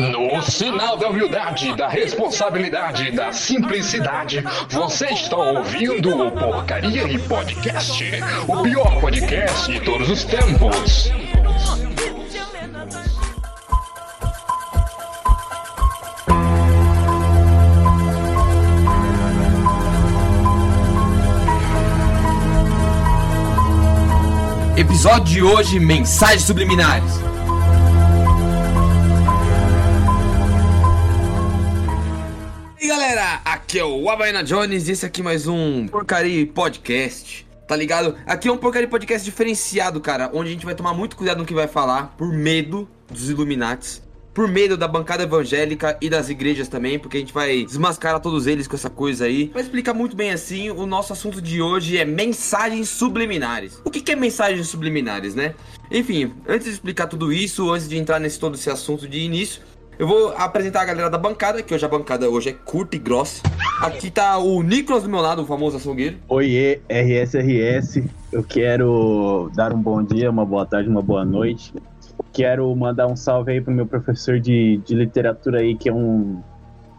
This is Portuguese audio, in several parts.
No sinal da humildade, da responsabilidade, da simplicidade, você está ouvindo o Porcaria e Podcast, o pior podcast de todos os tempos. Episódio de hoje: Mensagens Subliminares. Aqui é o Abaina Jones e esse aqui é mais um Porcaria Podcast. Tá ligado? Aqui é um Porcaria Podcast diferenciado, cara, onde a gente vai tomar muito cuidado no que vai falar, por medo dos Illuminates por medo da bancada evangélica e das igrejas também, porque a gente vai desmascarar todos eles com essa coisa aí. Vai explicar muito bem assim, o nosso assunto de hoje é mensagens subliminares. O que, que é mensagens subliminares, né? Enfim, antes de explicar tudo isso, antes de entrar nesse todo esse assunto de início, eu vou apresentar a galera da bancada, que hoje a bancada hoje é curta e grossa. Aqui tá o Nicolas do meu lado, o famoso açougueiro. Oiê, RSRS. Eu quero dar um bom dia, uma boa tarde, uma boa noite Quero mandar um salve aí pro meu professor de, de literatura aí, que é um.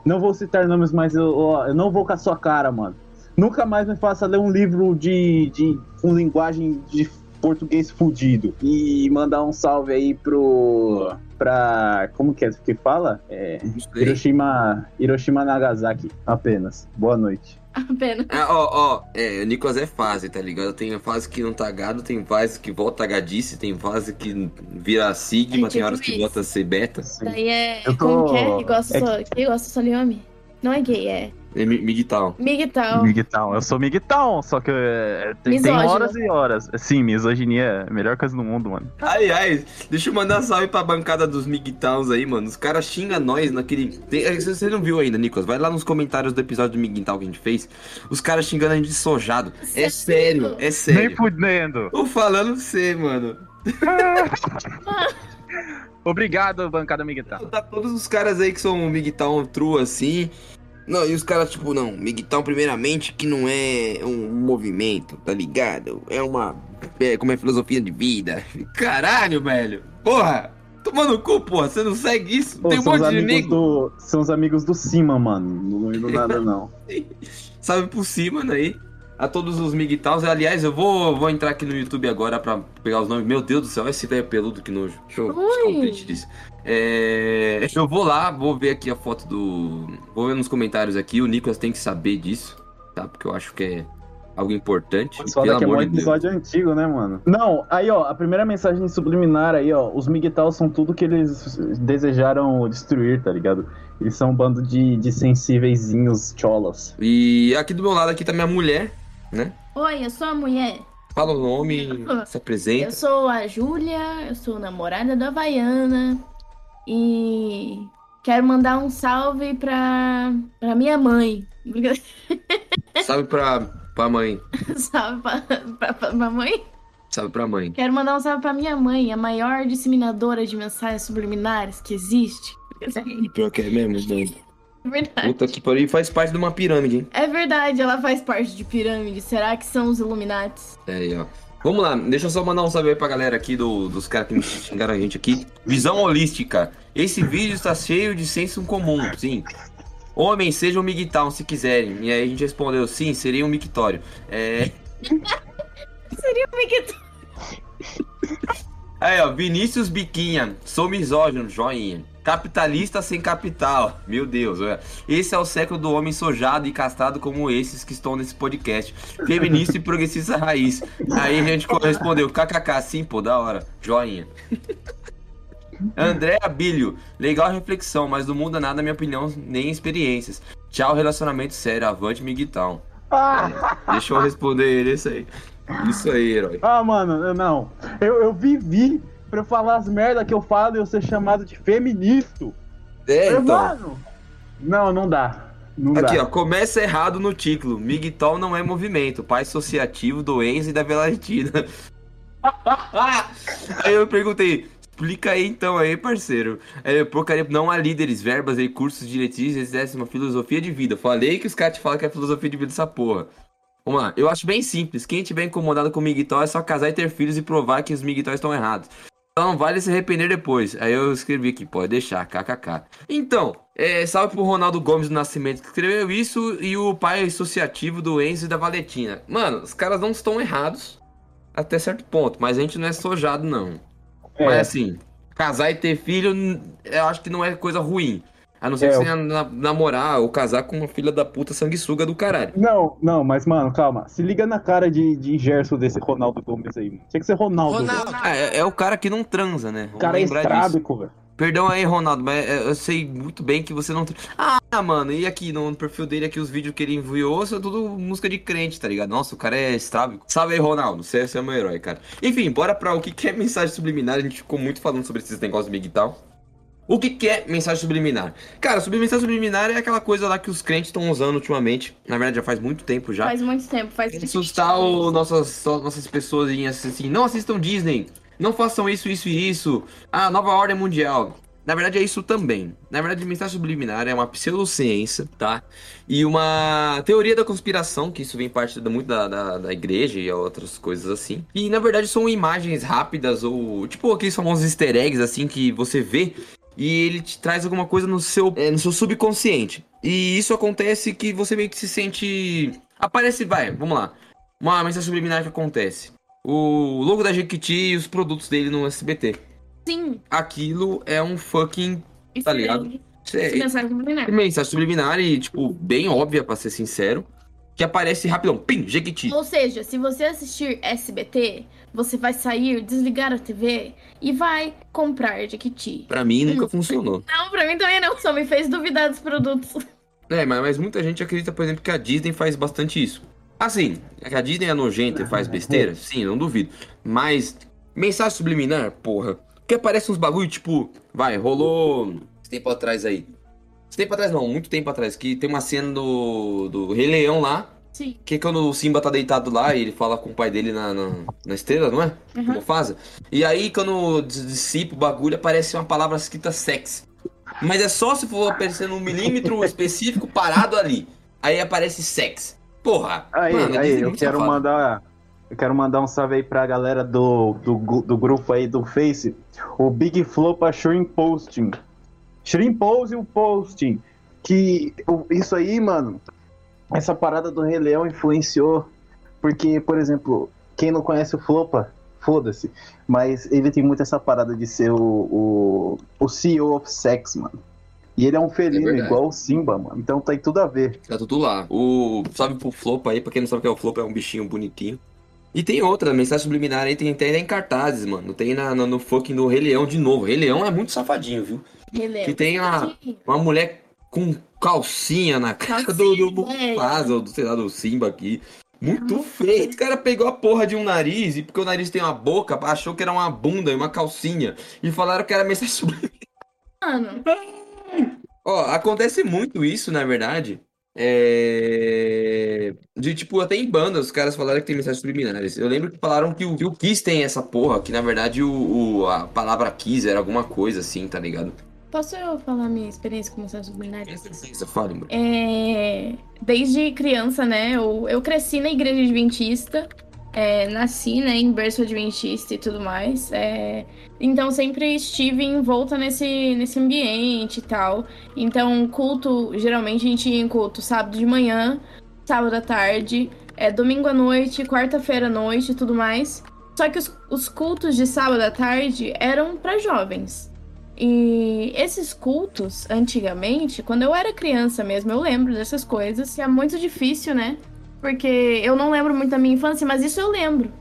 Não vou citar nomes, mas eu, eu não vou com a sua cara, mano. Nunca mais me faça ler um livro de, de com linguagem de português fudido. E mandar um salve aí pro. pra. Como que é que fala? É, Hiroshima, Hiroshima Nagasaki, apenas. Boa noite. Apenas. Ah, ó, ó, é, Nicolas é fase, tá ligado? Tem fase que não tá gado, tem fase que volta gadice, tem fase que vira sigma, é, tipo tem horas isso. que volta a ser beta. Daí é. Tô... Como que é? Que gosta, é... Só, que gosta só de homem? Não é gay, é. É Migtown. Migtown. Migtown. Eu sou Migtown, só que é, tem, tem, horas e horas. Sim, misoginia é a melhor coisa do mundo, mano. Ai, ai, deixa eu mandar salve pra bancada dos Migtowns aí, mano. Os caras xingam nós naquele. Tem... É, você não viu ainda, Nicolas? Vai lá nos comentários do episódio do Migtown que a gente fez. Os caras xingando a gente de sojado. É sério, é sério. Nem fudendo. Tô falando você, mano. Obrigado, bancada Migtown. Tá todos os caras aí que são Migtown true assim. Não, e os caras, tipo, não, Migtown, primeiramente, que não é um movimento, tá ligado? É uma. É, como é filosofia de vida. Caralho, velho! Porra! Tomando cu, porra, você não segue isso? Pô, Tem um monte de nego. Do, são os amigos do cima, mano. Não indo nada, não. Salve por cima, aí a todos os Migtaus. Aliás, eu vou, vou entrar aqui no YouTube agora pra pegar os nomes. Meu Deus do céu, esse velho peludo que nojo. Deixa eu ficar um print disso. É, eu vou lá, vou ver aqui a foto do. Vou ver nos comentários aqui. O Nicolas tem que saber disso, tá? Porque eu acho que é algo importante. Mas fala que é um episódio Deus. antigo, né, mano? Não, aí, ó, a primeira mensagem subliminar aí, ó, os Migtal são tudo que eles desejaram destruir, tá ligado? Eles são um bando de, de sensíveiszinhos cholas. E aqui do meu lado aqui tá minha mulher, né? Oi, eu sou a mulher. Fala o nome, se apresenta. Eu sou a Júlia, eu sou namorada da Havaiana e quero mandar um salve pra, pra minha mãe. Salve pra, pra mãe. salve pra, pra, pra mãe? Salve pra mãe. Quero mandar um salve pra minha mãe, a maior disseminadora de mensagens subliminares que existe. Pior que é mesmo, mano. Verdade. Puta que pariu, faz parte de uma pirâmide, hein? É verdade, ela faz parte de pirâmide. Será que são os Illuminates? É aí, ó. Vamos lá, deixa eu só mandar um salve aí pra galera aqui do, dos caras que me xingaram a gente aqui. Visão holística. Esse vídeo está cheio de senso comum, sim. Homem, seja um Migtown se quiserem. E aí a gente respondeu, sim, seria um mictório. É. seria um mictório. Aí, ó, Vinícius Biquinha. Sou misógino, joinha. Capitalista sem capital. Meu Deus, olha. Esse é o século do homem sojado e castrado como esses que estão nesse podcast. Feminista e progressista raiz. Aí a gente respondeu, kkk, sim, pô, da hora. Joinha. André Abílio, legal reflexão, mas não muda nada, na minha opinião, nem experiências. Tchau, relacionamento sério, avante Miguel. É, deixa eu responder ele, isso aí. Isso aí, herói. Ah, mano, não. Eu, eu vivi pra eu falar as merdas que eu falo e eu ser chamado de feminista. É, então. Mano, não, não dá. Não Aqui, dá. ó, começa errado no título. Migtol não é movimento, pai associativo do Enzo e da Velatina. aí eu perguntei, explica aí então aí, parceiro. É, porcaria, não há líderes, verbas e cursos, diretrizes, essa é uma filosofia de vida. Falei que os caras te falam que é filosofia de vida essa porra. Vamos lá, eu acho bem simples. Quem tiver incomodado com o Migtol é só casar e ter filhos e provar que os Migtol estão errados. Não vale se arrepender depois. Aí eu escrevi aqui, pode deixar, kkk. Então, é, salve pro Ronaldo Gomes do Nascimento que escreveu isso e o pai associativo do Enzo e da Valentina. Mano, os caras não estão errados até certo ponto, mas a gente não é sojado, não. É. Mas assim, casar e ter filho, eu acho que não é coisa ruim. A não ser É, que você na- namorar ou casar com uma filha da puta sanguessuga do caralho. Não, não, mas, mano, calma. Se liga na cara de, de Gerson desse Ronaldo Gomes aí, mano. Tinha que ser Ronaldo. Ronaldo. Ah, É, é o cara que não transa, né? O cara é estrábico, velho. Perdão aí, Ronaldo, mas é, eu sei muito bem que você não. Ah, mano, e aqui no perfil dele, aqui os vídeos que ele enviou são tudo música de crente, tá ligado? Nossa, o cara é estrábico. Salve aí, Ronaldo, você, você é meu herói, cara. Enfim, bora pra o que que é mensagem subliminar. A gente ficou muito falando sobre esses negócios big e tal. O que que é mensagem subliminar? Cara, mensagem subliminar é aquela coisa lá que os crentes estão usando ultimamente. Na verdade, já faz muito tempo já. Faz muito tempo, faz assustar o, nossas, nossas pessoas assim, não assistam Disney, não façam isso, isso e isso. Ah, nova ordem mundial. Na verdade é isso também. Na verdade, mensagem subliminar é uma pseudociência, tá? E uma teoria da conspiração, que isso vem parte da, muito da, da, da igreja e outras coisas assim. E na verdade são imagens rápidas ou tipo aqueles famosos easter eggs assim que você vê e ele te traz alguma coisa no seu, é, no seu subconsciente. E isso acontece que você meio que se sente. Aparece, vai, vamos lá. Uma mensagem subliminar que acontece. O logo da Jequiti e os produtos dele no SBT. Sim. Aquilo é um fucking. Isso Tá ligado? é- é mensagem subliminar. mensagem subliminar e, tipo, bem óbvia, pra ser sincero. Que aparece rapidão. Pim, Jequiti. Ou seja, se você assistir SBT, você vai sair, desligar a TV e vai comprar Jequiti. Pra mim Hum. nunca funcionou. Não, pra mim também não, só me fez duvidar dos produtos. É, mas, mas muita gente acredita, por exemplo, que a Disney faz bastante isso. Assim, que a Disney é nojenta e faz besteira? Sim, não duvido. Mas, mensagem subliminar, porra. Que aparece uns bagulho, tipo, vai, rolou. Esse tempo atrás aí. Esse tempo atrás não, muito tempo atrás, que tem uma cena do, do Rei Leão lá. Sim. Que é quando o Simba tá deitado lá e ele fala com o pai dele na, na, na estrela, não é? Uhum. Mufasa. E aí, quando dissipa o bagulho, aparece uma palavra escrita sex. Mas é só se for aparecer num milímetro específico parado ali. Aí aparece sex. Porra. Aí, mano, aí, é eu quero safada. mandar. Eu quero mandar um salve aí pra galera do, do, do grupo aí do Face. O Big Flow pra Shrimp Posting. Shrimp Posting Posting. Que o- isso aí, mano. Essa parada do Rei Leão influenciou. Porque, por exemplo, quem não conhece o Flopa, foda-se. Mas ele tem muito essa parada de ser o, o, o CEO of Sex, mano. E ele é um felino, verdade. igual o Simba, mano. Então tá aí tudo a ver. Tá tudo lá. O. Salve pro Flopa aí, pra quem não sabe o que é o Flopa, é um bichinho bonitinho. E tem outra, mensagem subliminar aí, tem até em cartazes, mano. Tem na, no, no fucking do Rei Leão de novo. Rei Leão é muito safadinho, viu? Relembro. Que tem a, uma mulher com calcinha na cara do, do Calcinha, Mufasa, ou do, sei lá, do Simba aqui. Muito feio. O cara pegou a porra de um nariz, e porque o nariz tem uma boca, achou que era uma bunda e uma calcinha. E falaram que era mensagem. Mano, Ó, acontece muito isso, na verdade. É... De tipo, até em bandas, os caras falaram que tem mensagens subliminares. Eu lembro que falaram que o, que o Kiss tem essa porra, que na verdade o, o- a palavra Kiss era alguma coisa assim, tá ligado? Posso eu falar minha experiência com mensagem subliminar? Você fala, mano. É, desde criança, né? Eu, eu cresci na igreja adventista, é, nasci né, em berço adventista e tudo mais. é, então sempre estive envolta nesse, nesse ambiente e tal. Então, culto, geralmente a gente ia em culto sábado de manhã, sábado à tarde, é, domingo à noite, quarta-feira à noite e tudo mais. Só que os, os cultos de sábado à tarde eram para jovens. E esses cultos, antigamente, quando eu era criança mesmo, eu lembro dessas coisas. E é muito difícil, né? Porque eu não lembro muito da minha infância, mas isso eu lembro.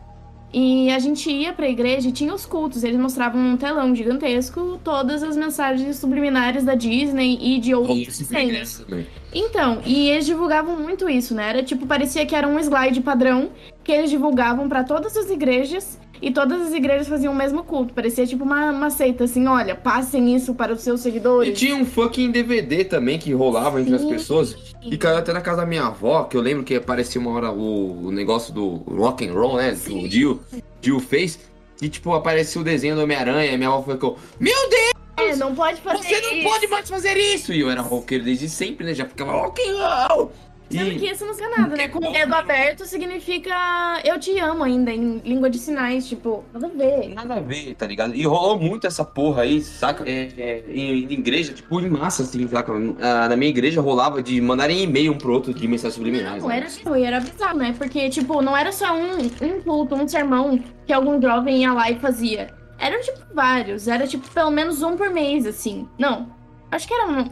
E a gente ia pra igreja e tinha os cultos. Eles mostravam um telão gigantesco todas as mensagens subliminares da Disney e de outros desenhos. Então, e eles divulgavam muito isso, né? Era tipo, parecia que era um slide padrão que eles divulgavam pra todas as igrejas e todas as igrejas faziam o mesmo culto. Parecia tipo uma, uma seita, assim, olha, passem isso para os seus E seguidores. tinha um fucking DVD também que rolava entre as Sim. pessoas. E caiu até na casa da minha avó, que eu lembro que aparecia uma hora o, o negócio do rock and roll, né? Que o Dio, Dio fez. E tipo, apareceu o desenho do Homem-Aranha. E minha avó ficou, Meu Deus, É, não pode fazer você não isso. pode mais fazer isso! E eu era roqueiro desde sempre, né? Já ficava rock and roll. Sendo que isso não significa nada, né? Com o dedo aberto significa eu te amo ainda, em língua de sinais, tipo, nada a ver. Nada a ver, tá ligado? E rolou muito essa porra aí, saca? É, é, em, em igreja, tipo, em massa, assim, saca? Ah, na minha igreja rolava de mandarem e-mail um pro outro de mensagens subliminares. Não, né? era bizarro, e era bizarro, né? Porque, tipo, não era só um, um culto, um sermão que algum jovem ia lá e fazia. Eram, tipo, vários. Era, tipo, pelo menos um por mês, assim. Não. Acho que era um,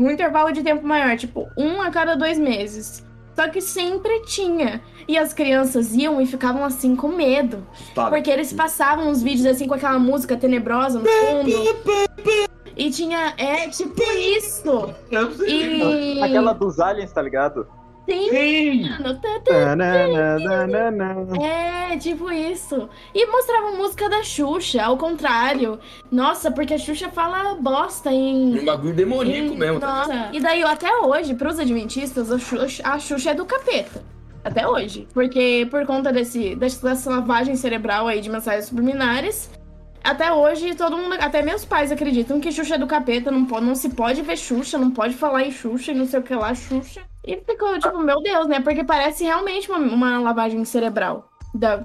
um intervalo de tempo maior, tipo, um a cada dois meses. Só que sempre tinha. E as crianças iam e ficavam assim com medo. Porque eles passavam uns vídeos assim com aquela música tenebrosa no fundo. E tinha. É tipo isso. E. Aquela dos aliens, tá ligado? Sim. mano, tá, tá. Tananana. É, tipo isso. E mostrava música da Xuxa, ao contrário. Nossa, porque a Xuxa fala bosta em. Um bagulho demoníaco em- mesmo. tá Nossa. E daí, até hoje, pros adventistas, a Xuxa, a Xuxa é do capeta. Até hoje. Porque por conta desse, dessa lavagem cerebral aí de mensagens subliminares. Até hoje, todo mundo, até meus pais acreditam que Xuxa é do capeta, não, pode, não se pode ver Xuxa, não pode falar em Xuxa e não sei o que lá, Xuxa. E ficou tipo, meu Deus, né? Porque parece realmente uma, uma lavagem cerebral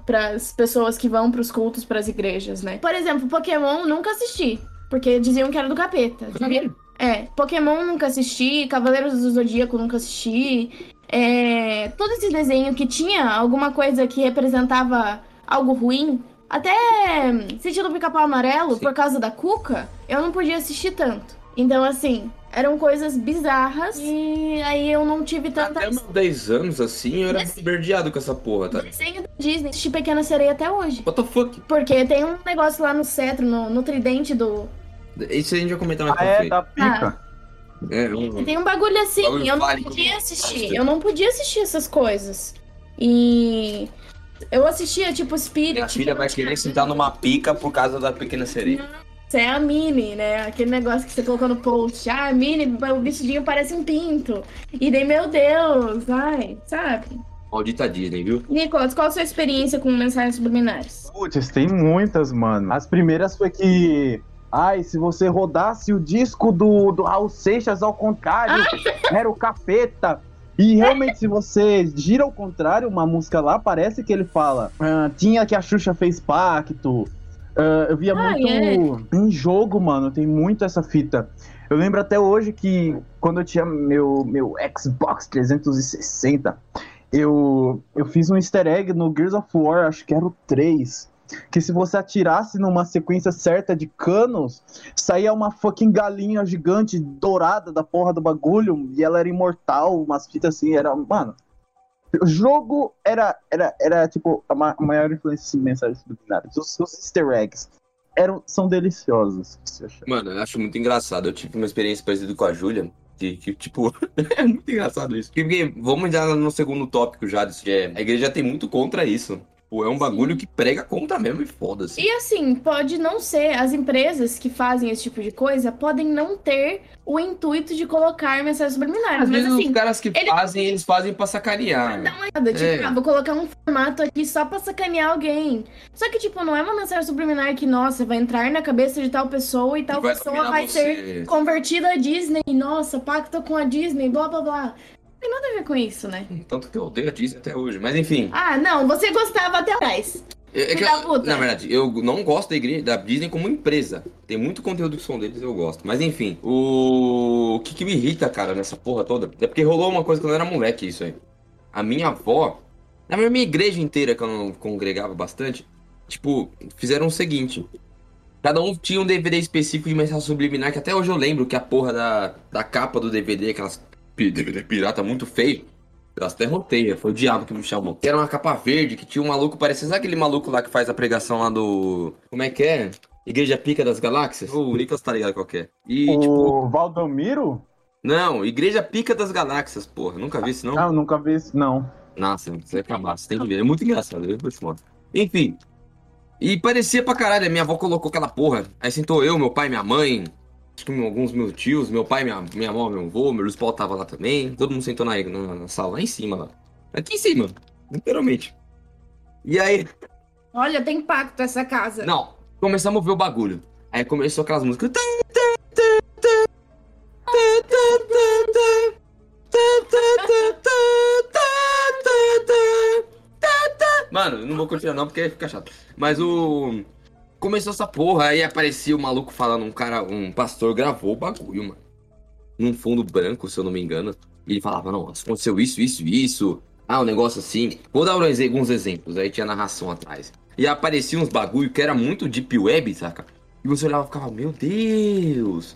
para as pessoas que vão pros cultos, pras igrejas, né? Por exemplo, Pokémon nunca assisti, porque diziam que era do capeta. É, Pokémon nunca assisti, Cavaleiros do Zodíaco nunca assisti. É, todo esse desenho que tinha alguma coisa que representava algo ruim, até sentido pica-pau amarelo, Sim. por causa da Cuca, eu não podia assistir tanto. Então, assim, eram coisas bizarras e aí eu não tive tanta. Até meus 10 anos, assim, eu era esverdeado com essa porra, tá? Desenho da Disney, assisti Pequena Sereia até hoje. What the fuck? Porque tem um negócio lá no cetro, no, no tridente do. Isso a gente vai comentar mais Ah, pra é, frente. da pica. É, um- Tem um bagulho assim, Bagulho eu não podia assistir. Eu não podia assistir essas coisas. E eu assistia, tipo, Spirit. Minha filha vai não querer sentar numa pica por causa da pequena sereia. Isso é a Mini, né? Aquele negócio que você colocou no post. Ah, a Mini, o vestidinho parece um pinto. E daí, meu Deus, ai, sabe? Maldita Disney, viu? Nicolas, qual a sua experiência com mensagens subliminares? Putz, tem muitas, mano. As primeiras foi que. Ai, se você rodasse o disco do, do Raul Seixas ao contrário, era o capeta. E realmente, se você gira ao contrário, uma música lá, parece que ele fala. ah, tinha que a Xuxa fez pacto. Ah, eu via Ah, muito em jogo, mano. Tem muito essa fita. Eu lembro até hoje que quando eu tinha meu, meu Xbox 360, eu, eu fiz um easter egg no Gears of War, acho que era o 3. Que se você atirasse numa sequência certa de canos, saía uma fucking galinha gigante dourada da porra do bagulho e ela era imortal, umas fitas assim, era. Mano. O jogo era, era, era tipo, a ma- maior influência em mensagens subliminares. Os, os easter eggs eram, são deliciosos. Mano, eu acho muito engraçado. Eu tive uma experiência parecida com a Júlia. Que, que, tipo, é muito engraçado isso. Porque, vamos entrar no segundo tópico já disso. é, a igreja tem muito contra isso. Pô, é um bagulho que prega contra mesmo e foda-se. E assim, pode não ser, as empresas que fazem esse tipo de coisa podem não ter o intuito de colocar mensagens subliminares. Às mas vezes assim, os caras que ele- fazem, eles fazem pra sacanear. Dá uma olhada, tipo, É. ah, vou colocar um formato aqui só pra sacanear alguém. Só que, tipo, não é uma mensagem subliminar que, nossa, vai entrar na cabeça de tal pessoa e tal Vai pessoa vai você. ser convertida a Disney. Nossa, pacto com a Disney, blá blá blá. Tem nada a ver com isso, né? Tanto que eu odeio a Disney até hoje. Mas enfim. Ah, não, você gostava até atrás. É, é que eu- na verdade, eu não gosto da, igreja, da Disney como empresa. Tem muito conteúdo que são deles, eu gosto. Mas enfim, o... o que, que me irrita, cara, nessa porra toda, é porque rolou uma coisa quando eu era moleque, isso aí. A minha avó, na minha igreja inteira, que eu não congregava bastante, tipo, fizeram o seguinte. Cada um tinha um DVD específico de mensagem subliminar, que até hoje eu lembro que a porra da, da capa do DVD, aquelas DVD pirata muito feio, eu até rotei, foi o diabo que me chamou. Era uma capa verde que tinha um maluco, sabe aquele maluco lá que faz a pregação lá do. Como é que é? Igreja Pica das Galáxias? O Nicolas tá ligado qual que é. E, tipo. O Valdomiro? Não, Igreja Pica das Galáxias, porra. Nunca vi isso, não? Ah, eu nunca vi isso, não. Nossa, você é acabar, você tem que ver. É muito engraçado, eu vou mostrar. Enfim. E parecia pra caralho, a minha avó colocou aquela porra. Aí sentou eu, meu pai, minha mãe, com alguns meus tios, meu pai, minha, minha mãe, meu avô, meu Luiz Paulo tava lá também. Todo mundo sentou na, na, na sala, lá em cima, lá. Aqui em cima, literalmente. E aí. Olha, tem impacto essa casa. Não, começamos a mover o bagulho. Aí começou aquelas músicas. Mano, não vou continuar não porque fica chato. Mas o. Começou essa porra, aí aparecia o maluco falando, um cara, um pastor gravou o bagulho, mano. Num fundo branco, se eu não me engano. E ele falava, não, aconteceu isso, isso, isso. Ah, um negócio assim. Vou dar alguns exemplos, aí tinha narração atrás. E aparecia uns bagulho que era muito deep web, saca? E você olhava e ficava, meu Deus.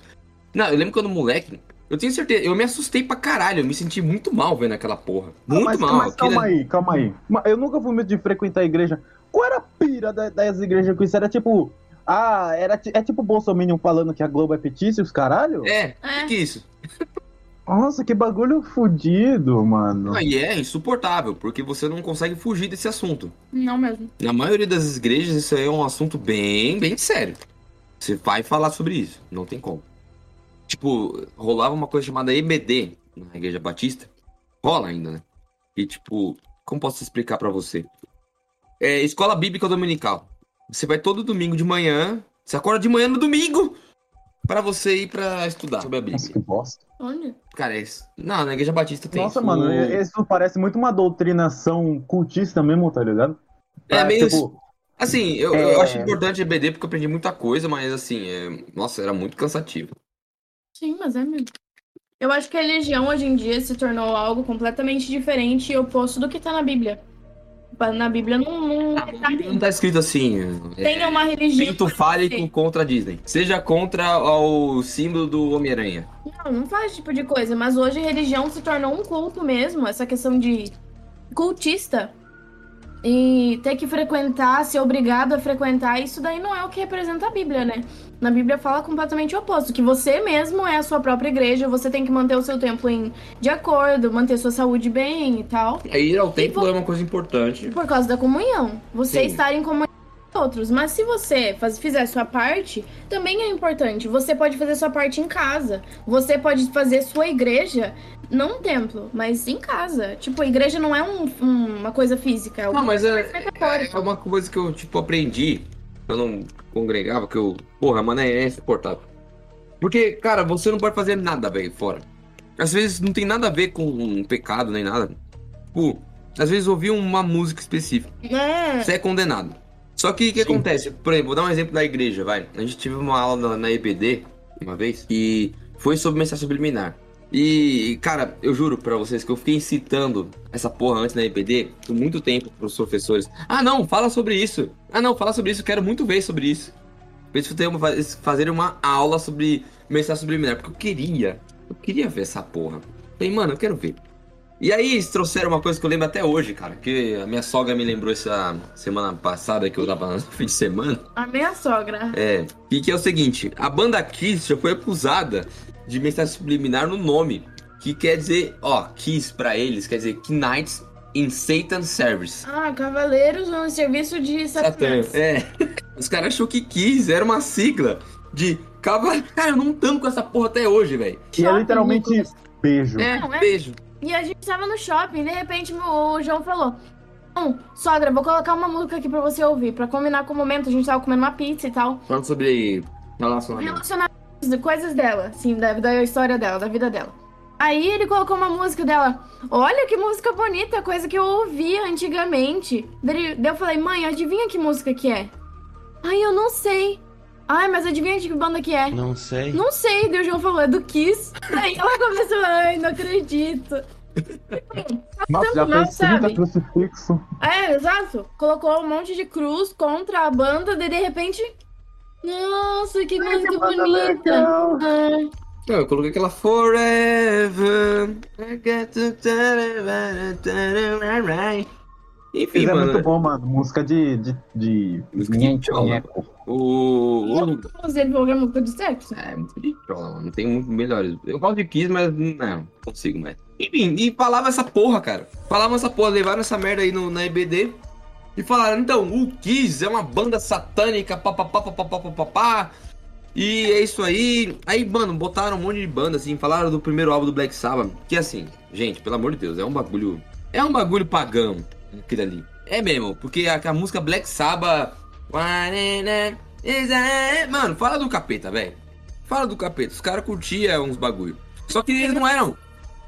Não, eu lembro quando moleque, eu tenho certeza, eu me assustei pra caralho, eu me senti muito mal vendo aquela porra. Muito mas, mal. mas calma Aquilo- aí, calma aí. Eu nunca fui muito de frequentar a igreja. Qual era a pira da- das igrejas com isso? Era tipo. Ah, era, é tipo o Bolsonaro falando que a Globo é petícia e os caralho? É, É. que isso? Nossa, que bagulho fudido, mano. Aí é insuportável, porque você não consegue fugir desse assunto. Não mesmo. Na maioria das igrejas, isso aí é um assunto bem, bem sério. Você vai falar sobre isso, não tem como. Tipo, rolava uma coisa chamada EBD na Igreja Batista. Rola ainda, né? E tipo, como posso explicar pra você? É escola bíblica dominical. Você vai todo domingo de manhã, você acorda de manhã no domingo pra você ir pra estudar sobre a Nossa, Bíblia. que bosta. Onde? Cara, é isso. Não, na Igreja Batista tem. Nossa, isso. mano, O- isso parece muito uma doutrinação cultista mesmo, tá ligado? É Ah, meio tipo, Assim, eu, É. eu acho importante EBD porque eu aprendi muita coisa, mas assim, é... nossa, era muito cansativo. Sim, mas é mesmo. Eu acho que a religião hoje em dia se tornou algo completamente diferente e oposto do que tá na Bíblia. Na Bíblia não, não, Na Bíblia não tá escrito assim. é, tenha uma religião. Pinto fálico contra a Disney. Seja contra o símbolo do Homem-Aranha. Não, não faz esse tipo de coisa. Mas hoje religião se tornou um culto mesmo. Essa questão de cultista. E ter que frequentar, ser obrigado a frequentar, isso daí não é o que representa a Bíblia, né? Na Bíblia fala completamente o oposto, que você mesmo é a sua própria igreja, você tem que manter o seu templo em, de acordo, manter sua saúde bem e tal. Aí ir ao templo vo- é uma coisa importante. Por causa da comunhão. Você Sim. estar em comunhão com outros. Mas se você faz, fizer sua parte, também é importante. Você pode fazer sua parte em casa. Você pode fazer sua igreja, não um templo, mas em casa. Tipo, a igreja não é um- um- uma coisa física. É Não, mas é, metafórica. é uma coisa que eu, tipo, aprendi. Eu não congregava, que eu. Porra, mano, é insuportável. Porque, cara, você não pode fazer nada, velho, fora. Às vezes não tem nada a ver com um pecado nem nada. Tipo, às vezes ouvir uma música específica. É. Você é condenado. Só que o que Sim. acontece? Por exemplo, vou dar um exemplo da igreja, vai. A gente teve uma aula na, na EBD uma vez e foi sobre mensagem subliminar. E, cara, eu juro pra vocês que eu fiquei incitando essa porra antes na EBD por muito tempo pros professores. Ah, não, fala sobre isso. Ah, não, fala sobre isso, eu quero muito ver sobre isso. Eles fazerem uma aula sobre mensagem subliminar, porque eu queria. Eu queria ver essa porra. Falei, mano, eu quero ver. E aí eles trouxeram uma coisa que eu lembro até hoje, cara. Que a minha sogra me lembrou essa semana passada que eu tava no fim de semana. A minha sogra. É. E que é o seguinte: a banda Kiss já foi acusada de mensagem subliminar no nome. Que quer dizer, ó, Kiss pra eles quer dizer Knights in Satan's Service. Ah, cavaleiros no serviço de Satanás. É. Os caras achou que Kiss era uma sigla de cavaleiro. Cara, eu não tanto com essa porra até hoje, velho. que é literalmente beijo. É, Não, é? beijo. E a gente tava no shopping, de repente o João falou: Não, sogra, vou colocar uma música aqui pra você ouvir, pra combinar com o momento. A gente tava comendo uma pizza e tal. Falando sobre relacionamento. Relacionamentos, coisas dela, assim, da, da história dela, da vida dela. Aí ele colocou uma música dela. Olha que música bonita, coisa que eu ouvia antigamente. Daí daí eu falei, mãe, adivinha que música que é? Ai, eu não sei. Ai, mas adivinha de que banda que é? Não sei. Não sei, Deus João falou, é do Kiss. Aí ela começou, ai, não acredito. Nossa, já não fez 30 sabe. crucifixo. É, exato. Colocou um monte de cruz contra a banda, daí de repente. Nossa, que música banda bonita. Ah, Não, eu coloquei aquela Forever. I got to Enfim, Isso é mano. muito bom, mano. Música de. de, de... Música de chola. O. é música de sexo. É, muito de trola, mano. Não tem muito melhores. Eu gosto de Kiss, mas não, consigo mais. Enfim, e falava essa porra, cara. Falavam essa porra, levaram essa merda aí no, na EBD. E falaram, então, o Kiss é uma banda satânica, papapá, papapá, papapá. E é isso aí. Aí, mano, botaram um monte de banda, assim, falaram do primeiro álbum do Black Sabbath. Que assim, gente, pelo amor de Deus, é um bagulho. É um bagulho pagão, aquilo ali. É mesmo, porque a, a música Black Sabbath. Mano, fala do capeta, velho. Fala do capeta. Os caras curtiam uns bagulho. Só que eles não eram.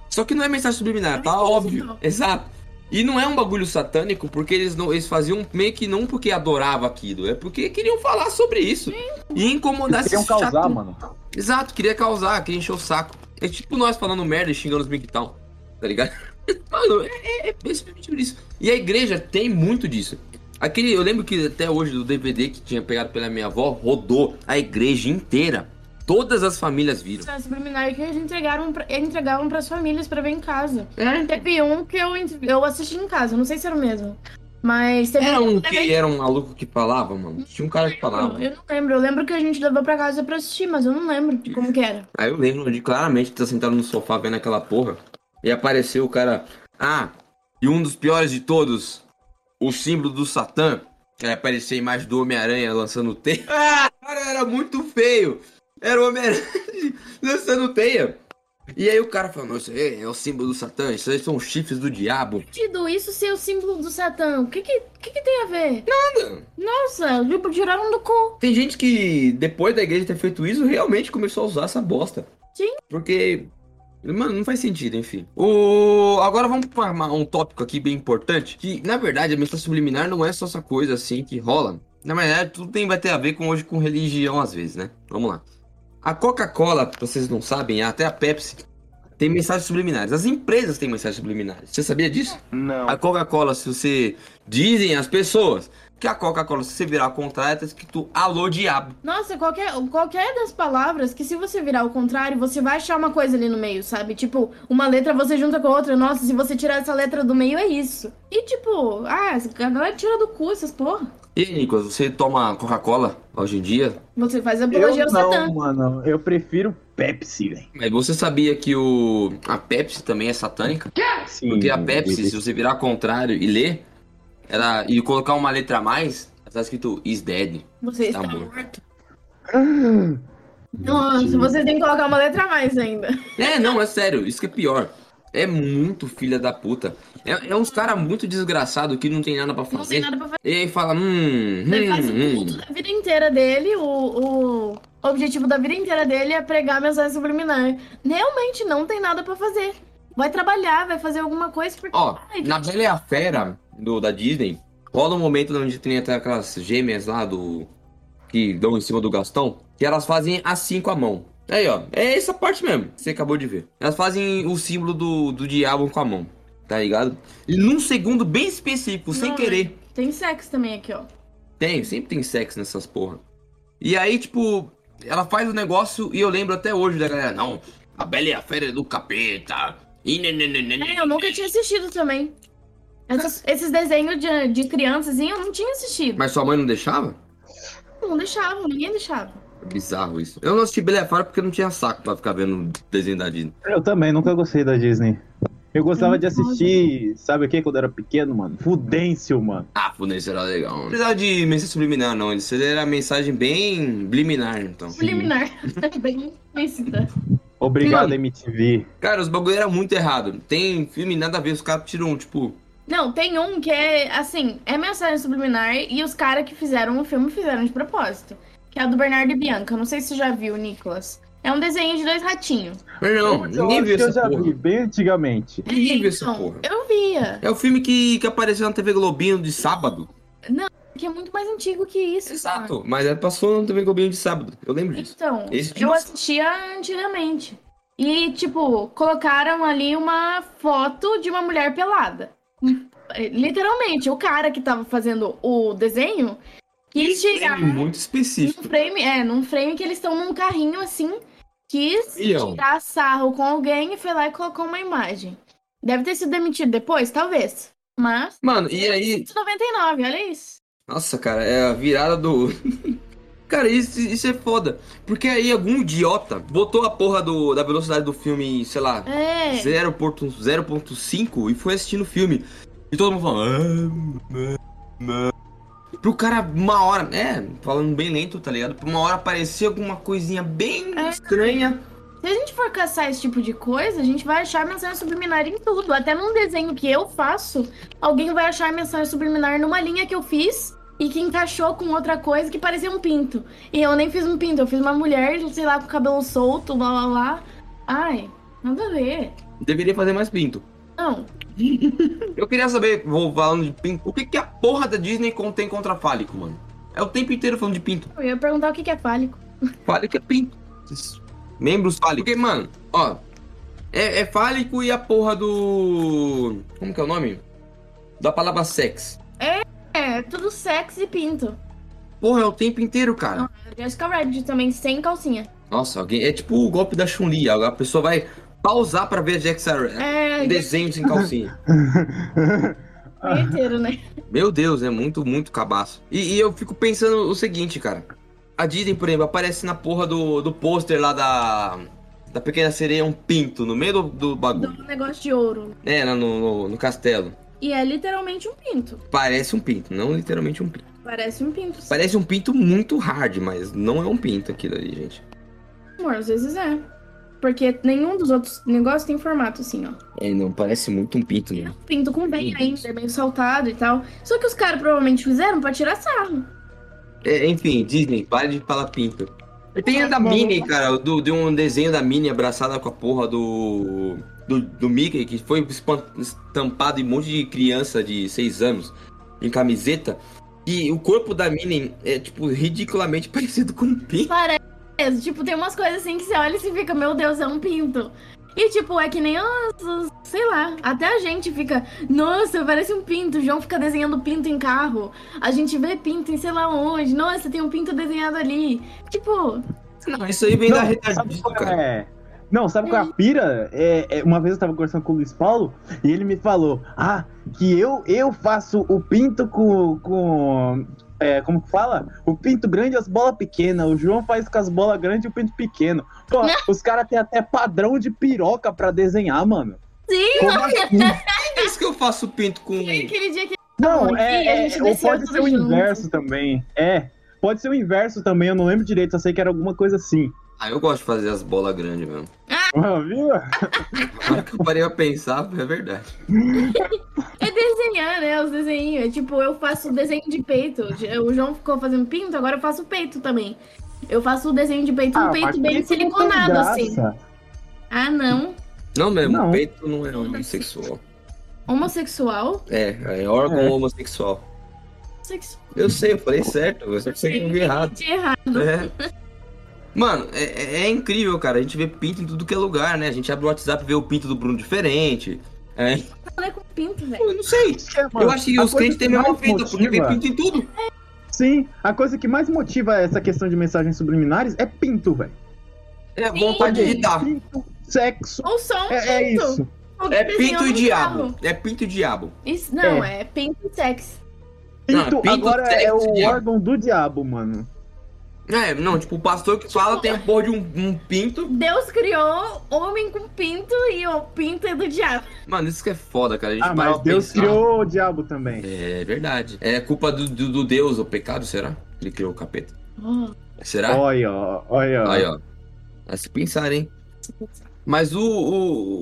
Só que não é mensagem subliminar, tá É óbvio. Exato. E não é um bagulho satânico porque eles não eles faziam meio que não porque adoravam aquilo, é porque queriam falar sobre isso. E incomodar queriam causar, chato. mano. Exato, queria causar, queria encher o saco. É tipo nós falando merda e xingando os Big Town, tá ligado? Mano, é, é, é basicamente isso. E a igreja tem muito disso. Aquele, eu lembro que até hoje do DVD que tinha pegado pela minha avó, rodou a igreja inteira. Todas as famílias viram. Mensagem subliminar que eles entregaram pra, entregavam pras famílias pra ver em casa. É, Teve um que eu, eu assisti em casa, não sei se era o mesmo. Mas teve Era um eu que levei- era um maluco que falava, mano. Tinha um cara que falava. Eu não lembro, eu lembro que a gente levou pra casa pra assistir, mas eu não lembro de como que era. Aí eu lembro de claramente estar sentado no sofá vendo aquela porra. E apareceu o cara. Ah, e um dos piores de todos, o símbolo do Satã. Que aí aparecia a imagem do Homem-Aranha lançando teia. Ah, cara, era muito feio. Era o Homem-Aranha lançando teia. E aí o cara falou, não, isso aí é o símbolo do Satã, isso aí são os chifres do diabo. Tido, isso ser o símbolo do Satã, o que que, que que tem a ver? Nada. Nossa, tipo, tiraram do cu. Tem gente que, depois da igreja ter feito isso, realmente começou a usar essa bosta. Sim. Porque, mano, não faz sentido, enfim. O... Agora vamos para um tópico aqui bem importante. Que, na verdade, a mensagem subliminar não é só essa coisa assim que rola. Na verdade, tudo tem, vai ter a ver com hoje com religião às vezes, né? Vamos lá. A Coca-Cola, pra vocês não sabem, até a Pepsi, tem mensagens subliminares. As empresas têm mensagens subliminares. Você sabia disso? Não. A Coca-Cola, se você. Dizem as pessoas que a Coca-Cola, se você virar ao contrário, tá escrito alô diabo. Nossa, qualquer, qualquer das palavras que se você virar ao contrário, você vai achar uma coisa ali no meio, sabe? Tipo, uma letra você junta com a outra. Nossa, se você tirar essa letra do meio, é isso. E tipo, ah, a galera tira do cu essas porra. E aí, Nicolas, você toma Coca-Cola hoje em dia? Você faz apologia ao Satã. não, mano. Eu prefiro Pepsi, velho. Mas você sabia que o a Pepsi também é satânica? Sim, Porque a Pepsi, se você virar ao contrário e ler, ela, e colocar uma letra a mais, tá escrito is dead. Você está Tá bom. morto. Nossa, você tem que colocar uma letra a mais ainda. É, não, é sério, isso que é pior. É muito filha da puta. É, é uns cara muito desgraçado que não tem nada pra Não tem fazer. nada pra fazer. E aí fala, hum, Ele faz o hum, culto hum. da vida inteira dele, o, o objetivo da vida inteira dele é pregar a mensagem subliminar. Realmente não tem nada pra fazer. Vai trabalhar, vai fazer alguma coisa porque. Ó, Ai, na Bela e a Fera do, da Disney, rola um momento onde tem até aquelas gêmeas lá do. que dão em cima do Gastão, que elas fazem assim com a mão. Aí, ó, é essa parte mesmo que você acabou de ver. Elas fazem o símbolo do, do diabo com a mão, tá ligado? E num segundo bem específico, sem Não, querer. Tem sexo também aqui, ó. Tem, sempre tem sexo nessas porra. E aí, tipo, ela faz o negócio e eu lembro até hoje da galera, não, a Bela e a Fera é do capeta. E nananana. É, eu nunca tinha assistido também. Essas- esses desenhos de, de crianças eu não tinha assistido. Mas sua mãe não deixava? Não deixavam, ninguém deixava. É bizarro isso. Eu não assisti Fera porque não tinha saco pra ficar vendo desenho da Disney. Eu também, nunca gostei da Disney. Eu gostava de assistir, sabe o que, quando eu era pequeno, mano? Fudêncio, mano. Ah, Fudêncio era legal. Não precisava de mensagem subliminar, não. Isso era mensagem bem bliminar, então. Preliminar. Bem explícita. Obrigado, Mano. MTV. Cara, os bagulho era muito errado. Tem filme nada a ver, os caras tiram, tipo. Não, tem um que é, assim, é mensagem subliminar e os caras que fizeram o filme fizeram de propósito. Que é a do Bernardo e Bianca. Não sei se você já viu, Nicolas. É um desenho de dois ratinhos. Não, Eu ninguém viu essa já porra. vi, bem antigamente. Ninguém viu essa Então, porra. eu via. É o filme que, que apareceu na TV Globinho de sábado. Que é muito mais antigo que isso. Exato. Mas é, passou na TV Globinho de sábado. Eu lembro disso. Então, Esse eu assistia antigamente. E, tipo, colocaram ali uma foto de uma mulher pelada. Literalmente, o cara que tava fazendo o desenho quis chegar É muito num específico. frame, é, num frame que eles estão num carrinho assim, quis Milhão. tirar sarro com alguém e foi lá e colocou uma imagem. Deve ter sido demitido depois, talvez. Mas, Mano, e aí. 99, olha isso. Nossa, cara, é a virada do. cara, isso, isso é foda. Porque aí algum idiota botou a porra do, da velocidade do filme, sei lá, É. 0.0.5 e foi assistindo o filme. E todo mundo falando. "Ah, ah, ah". Pro cara, uma hora, é, falando bem lento, tá ligado? Pra uma hora aparecer alguma coisinha bem É. estranha. Se a gente for caçar esse tipo de coisa, a gente vai achar mensagem subliminar em tudo. Até num desenho que eu faço, alguém vai achar mensagem subliminar numa linha que eu fiz e que encaixou com outra coisa que parecia um pinto. E eu nem fiz um pinto, eu fiz uma mulher, sei lá, com o cabelo solto, lá lá lá. Ai, nada a ver. Deveria fazer mais pinto. Não. Eu queria saber, vou falando de pinto, o que, que a porra da Disney contém contra fálico, mano? É o tempo inteiro falando de pinto. Eu ia perguntar o que que é fálico. Fálico é pinto. Membros fálicos. Porque, mano, ó. É, é fálico e a porra do. Como que é o nome? Da palavra sex. É, tudo sexy e pinto. Porra, é o tempo inteiro, cara. Jessica Rabbit também, sem calcinha. Nossa, alguém. É tipo o golpe da Chun-Li. A pessoa vai pausar pra ver a Jackson. É, Um desenho sem calcinha. meio inteiro, né? Meu Deus, é muito, muito cabaço. E, e eu fico pensando o seguinte, cara. A Disney, por exemplo, aparece na porra do, do pôster lá da. Da Pequena Sereia um pinto no meio do, do bagulho. Do negócio de ouro. É, no, no, no castelo. E é literalmente um pinto. Parece um pinto, não literalmente um pinto. Parece um pinto. sim. Parece um pinto muito hard, mas não é um pinto aquilo ali, gente. Amor, às vezes é. Porque nenhum dos outros negócios tem formato assim, ó. É, não parece muito um pinto, né? Pinto com bem ainda, é meio saltado e tal. Só que os caras provavelmente fizeram pra tirar sarro. É, enfim, Disney, pare de falar pinto. Tem a da Minnie, cara, do, de um desenho da Minnie abraçada com a porra do, do, do Mickey, que foi estampado em um monte de criança de 6 anos, em camiseta. E o corpo da Minnie é, tipo, ridiculamente parecido com um pinto. Parece, tipo, tem umas coisas assim que você olha e você fica, meu Deus, é um pinto. E tipo, é que nem os, os- sei lá, até a gente fica, nossa, parece um pinto. O João fica desenhando pinto em carro. A gente vê pinto em sei lá onde. Nossa, tem um pinto desenhado ali. Tipo, Não, isso aí vem da Não, qual cara. é? Não, sabe qual é a pira? É, é, uma vez eu tava conversando com o Luiz Paulo e ele me falou: Ah, que eu, eu faço o pinto com. com é, como que fala? O pinto grande e as bolas pequenas. O João faz com as bolas grandes e o pinto pequeno. Pô, os caras têm até padrão de piroca pra desenhar, mano. sim, Como assim? É isso que eu faço pinto com. aquele dia que Não, é, é, gente ou pode ser o junto. inverso também. É, pode ser o inverso também, eu não lembro direito, só sei que era alguma coisa assim. Ah, eu gosto de fazer as bolas grandes mesmo. Agora que eu parei a pensar, é verdade. é desenhar, né? Os desenhos. É tipo, eu faço desenho de peito. O João ficou fazendo pinto, agora eu faço peito também. Eu faço o desenho de peito, um Ah, mas peito bem siliconado, assim. Ah, não. Não mesmo, Não. peito não é homossexual. Homossexual? É, é órgão É. homossexual. Sexual. Eu sei, eu falei certo, eu só sei que eu vi errado. Errado. É. Mano, é, é- é incrível, cara. A gente vê pinto em tudo que é lugar, né? A gente abre o WhatsApp e vê o pinto do Bruno diferente. É. Não é com pinto, velho. Eu não sei. Mano, eu acho que a os coisa crentes têm a mesma fita, porque vê pinto em tudo. Sim, a coisa que mais motiva essa questão de mensagens subliminares é pinto, velho. É vontade de dar. Pinto, sexo. Ou só um É, é pinto. isso. É pinto e diabo. carro. É pinto e diabo. Isso, não, é, pinto e sexo. Não, Pinto, pinto, agora é sexo, o diabo. órgão do diabo, mano. É, não, tipo, o pastor que fala tem a porra de um, um pinto. Deus criou homem com pinto e o pinto é do diabo. Mano, isso que é foda, cara. A gente Ah, mas Deus pensar. criou o diabo também. É verdade. É culpa do, do, do Deus, o pecado, será? Ele criou o capeta. Oh, Será? Olha, ó, olha. ó. Aí, ó. A se pensar, hein? Mas o.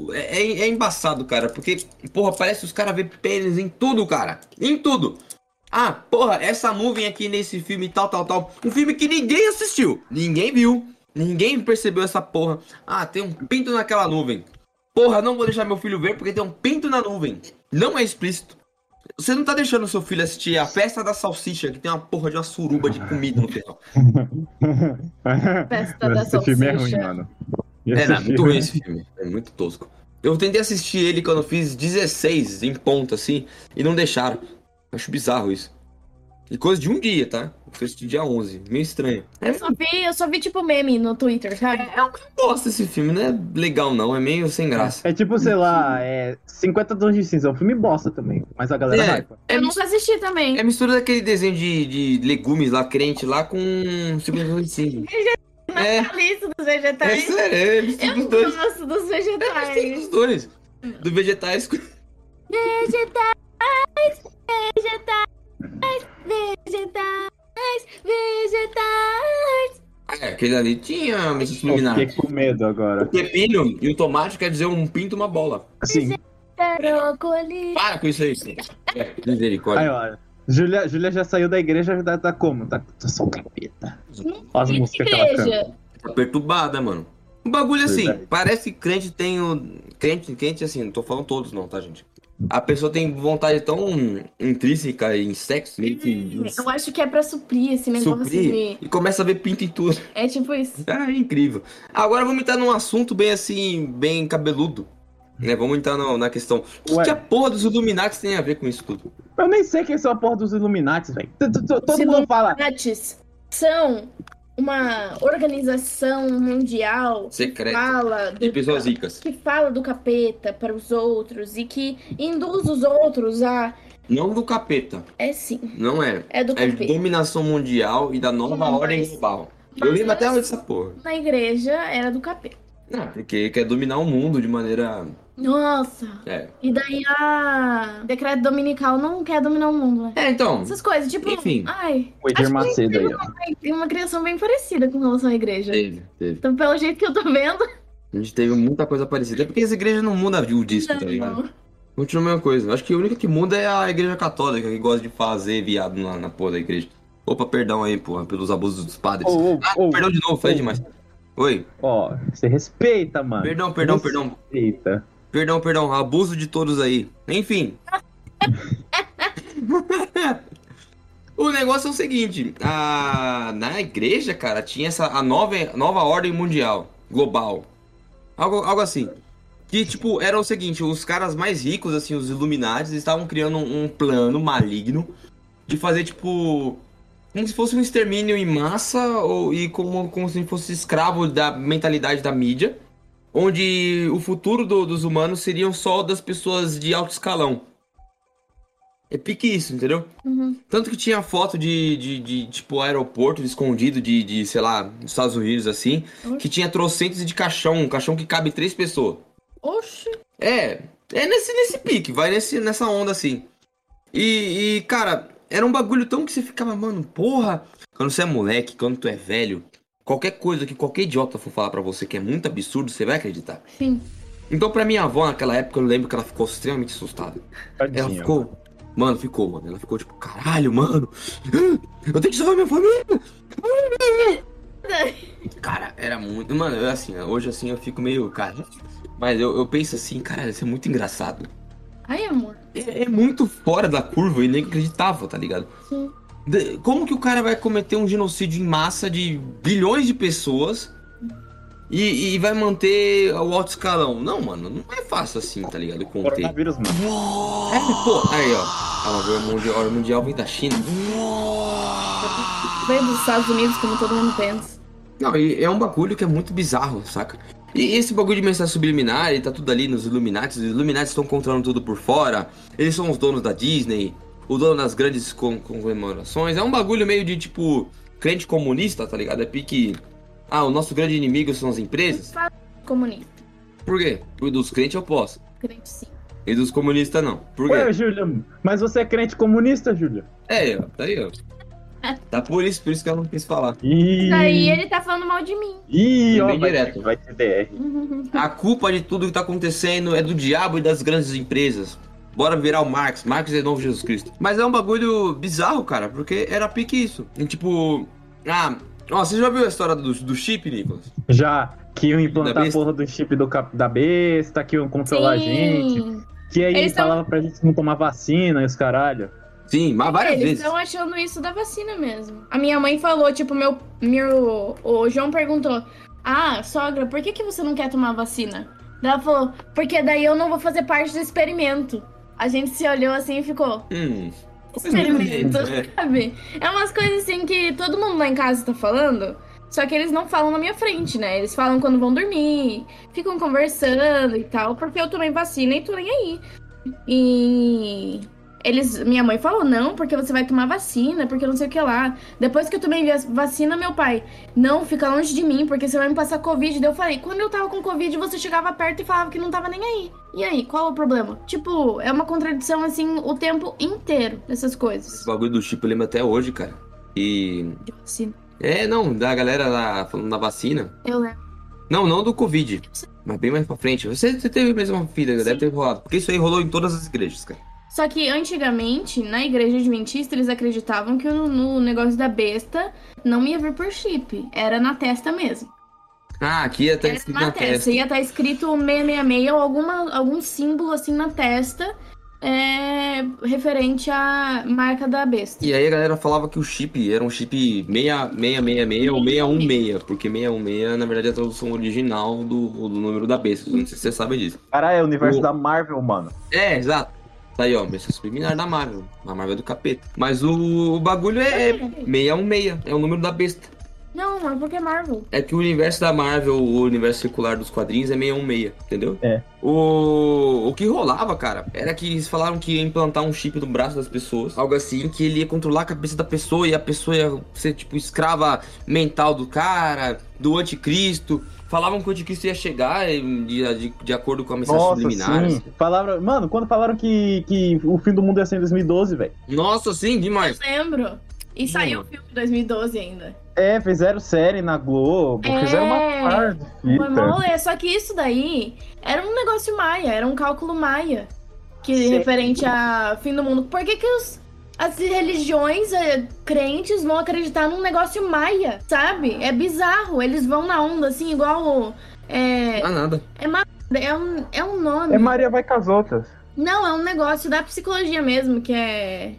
o- é, é- é embaçado, cara, porque, porra, parece que os caras vê pênis em tudo, cara. Em tudo. Ah, porra, essa nuvem aqui nesse filme tal, tal, tal. Um filme que ninguém assistiu. Ninguém viu. Ninguém percebeu essa porra. Ah, tem um pinto naquela nuvem. Porra, não vou deixar meu filho ver porque tem um pinto na nuvem. Não é explícito. Você não tá deixando seu filho assistir a festa da salsicha, que tem uma porra de uma suruba de comida no final. Festa da Esse filme é ruim, salsicha. mano. É, Esse não, é muito filme- ruim esse filme. É muito tosco. Eu tentei assistir ele quando eu fiz 16 em ponto, assim, e não deixaram. Acho bizarro isso. E coisa de um dia, tá? Fui assistir dia 11. Meio estranho. É, Eu só vi, eu só vi tipo meme no Twitter, sabe? é um bosta esse filme. Não é legal, não. É meio sem graça. É tipo, sei lá, é 50 tons de cinza. É um filme bosta também. Mas a galera É. hypa. É, eu mis- nunca assisti também. é mistura daquele desenho de, de legumes lá, crente lá, com segundo cinza. É, lista dos é vegetais. sério. É eu dos dois. gosto dos É vegetais. dos dois. Do vegetais. Vegetais, vegetais, vegetais, vegetais. É, aquele ali tinha mensagem Eu subliminar. fiquei com medo agora. O pepino e o tomate quer dizer um pinto uma bola. Sim. Para com isso aí. É, misericórdia. Aí, ó. Júlia, Júlia já saiu da igreja, já tá como? Tá, tá só um capeta. Olha as músicas que ela canta. Tá perturbada, mano. Um bagulho assim, Verdade. parece que crente tem o. Crente, crente assim, não tô falando todos não, tá, gente? A pessoa tem vontade tão intrínseca em sexo, meio que Eu acho que é pra suprir esse negócio suprir e começa a ver pinto em tudo. de. É tipo isso. Ah, é incrível. Agora vamos entrar num assunto bem assim, bem cabeludo. Né? Vamos entrar no- na questão. O que, que a porra dos Illuminati tem a ver com isso tudo? Eu nem sei quem são a porra dos Illuminati, velho. Todo mundo fala. Illuminates são uma organização mundial que Secreto. fala do De pessoas ricas. que fala do capeta para os outros e que induz os outros a Não do capeta. é sim, Não é. é do É capeta. dominação mundial e da nova Mas- ordem global. Eu lembro até hoje dessa porra. Na igreja era do capeta. Não, porque quer dominar o mundo de maneira. Nossa. É. E daí a decreto dominical não quer dominar o mundo, né? É, então. Essas coisas, tipo, Enfim. ai, O Edir Macedo aí, ó. tem uma criação bem parecida com relação à igreja. Teve, teve. Então, pelo jeito que eu tô vendo, A gente teve muita coisa parecida. É porque essa igreja não muda o disco, tá ligado? não. Continua a mesma coisa. Acho que a única que muda é a igreja católica, que gosta de fazer viado na, na porra da igreja. Opa, perdão aí, porra, pelos abusos dos padres. Ô, ô, Ah, ô, perdão de novo, falei demais. Oi. Ó, você respeita, mano. Perdão, perdão, perdão. Respeita. Perdão, perdão. Abuso de todos aí. Enfim. o negócio é o seguinte. A... Na igreja, cara, tinha essa a nova, nova ordem mundial. Global. Algo, algo assim. Que, tipo, era o seguinte, os caras mais ricos, assim, os Illuminati, estavam criando um, um plano maligno de fazer, tipo, como se fosse um extermínio em massa ou, e como, como se fosse escravo da mentalidade da mídia, onde o futuro do- dos humanos seriam só das pessoas de alto escalão. É pique isso, entendeu? Uhum. Tanto que tinha foto de, de, de, tipo, aeroporto escondido de, de, sei lá, nos Estados Unidos, assim, que tinha trocentos de caixão, um caixão que cabe três pessoas. Oxi. É, é nesse, nesse pique, vai nesse, nessa onda assim. E, e, cara, era um bagulho tão que você ficava, mano, porra. Quando você é moleque, quando tu é velho, qualquer coisa que qualquer idiota for falar pra você que é muito absurdo, você vai acreditar. Sim. Então, pra minha avó, naquela época, eu lembro que ela ficou extremamente assustada. Ela Tadinha. ficou. Mano, ficou, mano. Ela ficou tipo, caralho, mano. Eu tenho que salvar minha família. Cara, era muito. Mano, eu, assim, hoje assim eu fico meio. Cara. Mas eu, eu penso assim, cara, isso é muito engraçado. Ai, amor. É, é muito fora da curva e nem acreditava, tá ligado? Sim. Como que o cara vai cometer um genocídio em massa de bilhões de pessoas e, e vai manter o alto escalão? Não, mano, não é fácil assim, tá ligado? Conter. Coronavírus, mano. É, pô, aí, ó. Ah, o mundial, o mundial vem da China. Veio dos Estados Unidos, como todo mundo pensa. Não, e é um bagulho que é muito bizarro, saca? E esse bagulho de mensagem subliminar, ele tá tudo ali nos Illuminati. Os Illuminati estão controlando tudo por fora. Eles são os donos da Disney, o dono das grandes com- comemorações. É um bagulho meio de tipo crente comunista, tá ligado? É pique. Ah, o nosso grande inimigo são as empresas. Fala comunista. Por quê? Porque dos crentes eu posso. Crente sim. E dos comunistas não. Por Ué, quê? Júlia, mas você é crente comunista, Júlia? É, ó, tá aí, ó. Tá por isso, por isso que eu não quis falar. Ih, Daí ele tá falando mal de mim. Ih, ó, Bem vai, direto. vai ter DR. A culpa de tudo que tá acontecendo é do diabo e das grandes empresas. Bora virar o Marx. Marx é novo Jesus Cristo. Mas é um bagulho bizarro, cara, porque era pique isso. E, tipo. Ah, ó, você já viu a história do, do chip, Nicolas? Já que iam implantar a porra do chip do cap... da besta, que iam controlar a gente. Sim. Que aí Eles tão- falava pra gente não tomar vacina e os caralho. Sim, mas várias Eles vezes. estão achando isso da vacina mesmo. A minha mãe falou, tipo, meu, meu. O João perguntou: Ah, sogra, por que, que você não quer tomar vacina? Daí ela falou, porque daí eu não vou fazer parte do experimento. A gente se olhou assim e ficou. Hum. Experimento, É. sabe? É umas coisas assim que todo mundo lá em casa tá falando. Só que eles não falam na minha frente, né? Eles falam quando vão dormir, ficam conversando e tal, porque eu tomei vacina e tô nem aí. E eles, minha mãe falou, não, porque você vai tomar vacina, porque não sei o que lá. Depois que eu tomei a vacina, meu pai, não, fica longe de mim, porque você vai me passar Covid. Daí eu falei, quando eu tava com Covid, você chegava perto e falava que não tava nem aí. E aí, qual é o problema? Tipo, é uma contradição, assim, o tempo inteiro dessas coisas. Esse bagulho do chip eu lembro até hoje, cara. E. De vacina. É, não, da galera lá falando da vacina. Eu lembro. Não, não do Covid. Mas bem mais pra frente. Você, você teve mesmo uma filha, Sim. deve ter rolado. Porque isso aí rolou em todas as igrejas, cara. Só que antigamente, na igreja adventista, eles acreditavam que no, no negócio da besta não ia vir por chip. Era na testa mesmo. Ah, aqui ia estar escrito na, na testa. testa. Ia estar escrito 666 ou alguma, algum símbolo assim na testa é, referente à marca da besta. E aí a galera falava que o chip era um chip 6666 ou 616, porque 616 na verdade é a tradução original do, do número da besta. Não sei se você sabe disso. Caralho, é o universo O- da Marvel, mano. É, exato. Tá aí, ó, besta subliminar da Marvel. A Marvel é do capeta. Mas o, o bagulho é, é 616, é o número da besta. Não, mas por que Marvel? É que o universo da Marvel, o universo circular dos quadrinhos é 616, entendeu? É. O, o que rolava, cara, era que eles falaram que ia implantar um chip no braço das pessoas. Algo assim, que ele ia controlar a cabeça da pessoa e a pessoa ia ser, tipo, escrava mental do cara, do anticristo. Falavam que o anticristo ia chegar de, de, de acordo com a mensagem Nossa, subliminar. sim. Falaram, mano, quando falaram que, que o fim do mundo ia ser em 2012, velho. Nossa, sim, demais. Lembro. E saiu o filme em 2012 ainda. É, fizeram série na Globo, É. fizeram uma par de Foi rolê, só que isso daí era um negócio maia, era um cálculo maia. Que Sim. referente a fim do mundo. Por que, que os, as religiões eh, crentes vão acreditar num negócio maia, sabe? É bizarro. Eles vão na onda, assim, igual. o- É, Ah, nada. é, um, é um nome. É Maria vai com as outras. Não, é um negócio da psicologia mesmo, que é.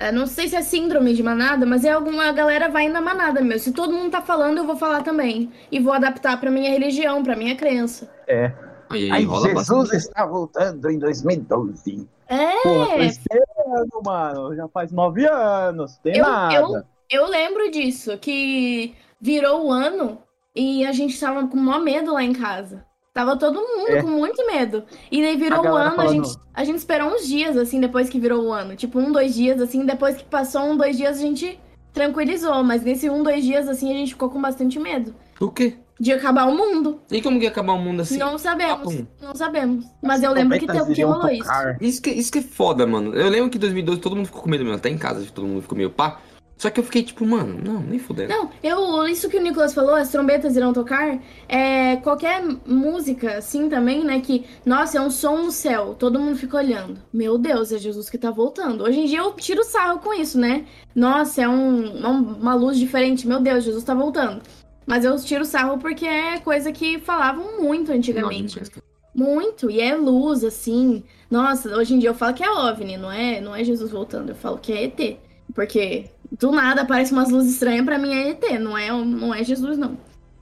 É, não sei se é síndrome de manada, mas é alguma galera vai na manada mesmo. Se todo mundo tá falando, eu vou falar também. E vou adaptar pra minha religião, pra minha crença. É. Aí, Ai, Jesus bastante. está voltando em 2012. É, Pô, tô esperando, mano. Já faz nove anos. Tem Eu- nada. eu- eu lembro disso, que virou o ano e a gente tava com maior medo lá em casa. Tava todo mundo É. com muito medo. E daí virou o galera ano, a gente, a gente esperou uns dias, assim, depois que virou o ano. Tipo, um, dois dias, assim, depois que passou um, dois dias, a gente tranquilizou. Mas nesse um, dois dias, assim, a gente ficou com bastante medo. O quê? De acabar o mundo. E como que ia acabar o mundo assim? não sabemos. papum. Não sabemos. Mas eu lembro que, Competas te- que rolou isso. Isso que, isso que é foda, mano. Eu lembro que em 2012 todo mundo ficou com medo mesmo. Até em casa todo mundo ficou meio pá. Só que eu fiquei tipo, mano, não, nem fudendo. Não, eu, isso que o Nicolas falou, as trombetas irão tocar, é qualquer música, assim também, né? Que, nossa, é um som no céu, todo mundo fica olhando. Meu Deus, é Jesus que tá voltando. Hoje em dia eu tiro sarro com isso, né? Nossa, é um, uma, uma luz diferente, meu Deus, Jesus tá voltando. Mas eu tiro sarro porque é coisa que falavam muito antigamente. Não, mas- Muito, e é luz, assim. Nossa, hoje em dia eu falo que é OVNI, não é, não é Jesus voltando, eu falo que é ET. Porque do nada aparece umas luzes estranhas, pra mim é ET, não é, não é Jesus, não.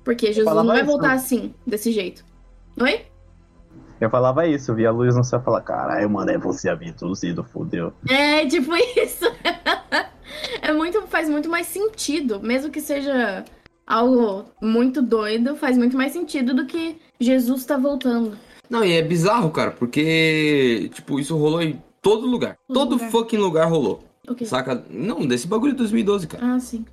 Porque Jesus não vai isso, voltar né? assim, desse jeito. Oi? Eu falava isso, eu via a luz no céu e falava, caralho, mano, é você abduzido, fudeu. É tipo isso. é muito, faz muito mais sentido, mesmo que seja algo muito doido, faz muito mais sentido do que Jesus tá voltando. Não, e é bizarro, cara, porque, tipo, isso rolou em todo lugar. Todo Todo lugar. fucking lugar rolou. O quê? Saca? Não, desse bagulho de 2012, cara. Ah, sim.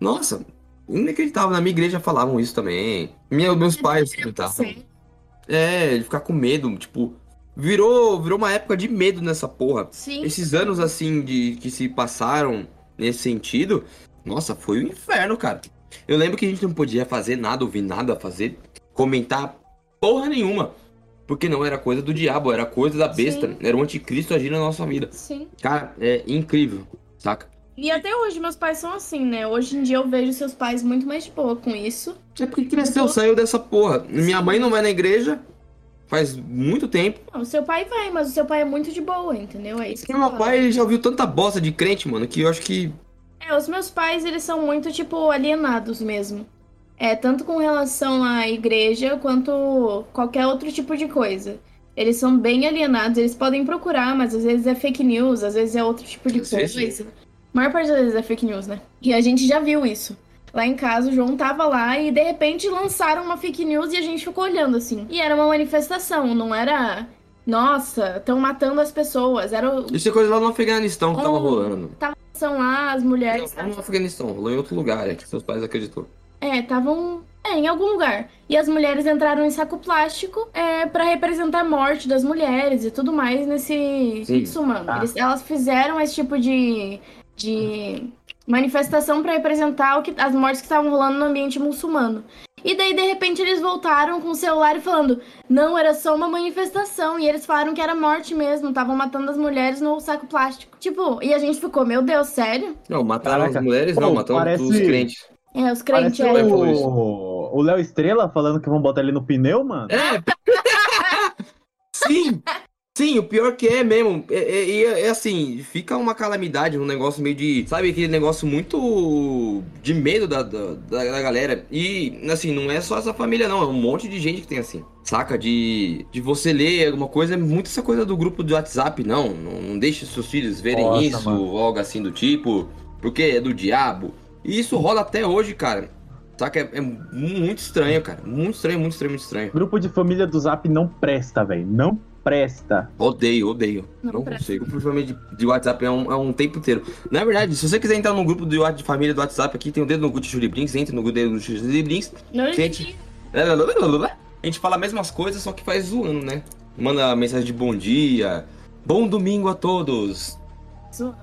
Nossa, inacreditável. Na minha igreja falavam isso também. Minha, meus pais comentavam. Sim. É, ele ficar com medo, tipo. Virou, virou uma época de medo nessa porra. Sim. Esses anos assim de que se passaram nesse sentido, nossa, foi o inferno, cara. Eu lembro que a gente não podia fazer nada, ouvir nada, fazer, comentar porra nenhuma. Porque não era coisa do diabo, era coisa da besta. Sim. Era o anticristo agindo na nossa vida. Sim. Cara, é incrível, saca? E até hoje meus pais são assim, né? Hoje em dia eu vejo seus pais muito mais de boa com isso. É porque cresceu, saiu dessa porra. Minha mãe não vai na igreja faz muito tempo. Não, o seu pai vai, mas o seu pai é muito de boa, entendeu? É isso que eu meu pai ele já ouviu tanta bosta de crente, mano, que eu acho que. É, os meus pais, eles são muito, tipo, alienados mesmo. É, tanto com relação à igreja, quanto qualquer outro tipo de coisa. Eles são bem alienados, eles podem procurar, mas às vezes é fake news, às vezes é outro tipo de coisa. A maior parte das vezes é fake news, né? E a gente já viu isso. Lá em casa, o João tava lá e de repente lançaram uma fake news e a gente ficou olhando assim. E era uma manifestação, não era. Nossa, estão matando as pessoas. Era o. Isso é coisa lá no Afeganistão que tava Oh. rolando. São lá as mulheres. Não, não no Afeganistão, rolou em outro lugar, é que seus pais acreditou. É, estavam. É, em algum lugar. E as mulheres entraram em saco plástico é, para representar a morte das mulheres e tudo mais nesse. Ah. Eles- elas fizeram esse tipo de, de manifestação para representar o que, as mortes que estavam rolando no ambiente muçulmano. E daí, de repente, eles voltaram com o celular e falando: não, era só uma manifestação. E eles falaram que era morte mesmo, estavam matando as mulheres no saco plástico. Tipo, e a gente ficou: meu Deus, sério? Não, mataram Caraca. as mulheres, Pô, não, mataram parece- os crentes. É, os crentes. Parece É, o, o Léo Estrela falando que vão botar ele no pneu, mano? É! Sim! Sim, o pior que é mesmo. É, é, é, é assim, fica uma calamidade, um negócio meio de. Sabe, aquele negócio muito de medo da, da, da galera. E, assim, não é só essa família, não. É um monte de gente que tem assim. Saca? De, de você ler alguma coisa. É muito essa coisa do grupo do WhatsApp, não. Não, não deixe seus filhos verem Nossa, isso, mano. ou algo assim do tipo. Porque é do diabo. E isso rola até hoje, cara. Saca? É, é muito estranho, cara. Muito estranho, muito estranho, muito estranho. Grupo de família do Zap não presta, velho. Não presta. Odeio, odeio. Não Não, presta. consigo. Principalmente de, de WhatsApp é um, é um tempo inteiro. Na verdade, se você quiser entrar no grupo Whats- de família do WhatsApp aqui, tem o dedo no Gucci Júlio Brinks, entre no dedo no Júlio Brinks. Não Gente. A gente fala as mesmas coisas, só que faz zoando, né? Manda mensagem de bom dia. Bom domingo a todos. Zoando.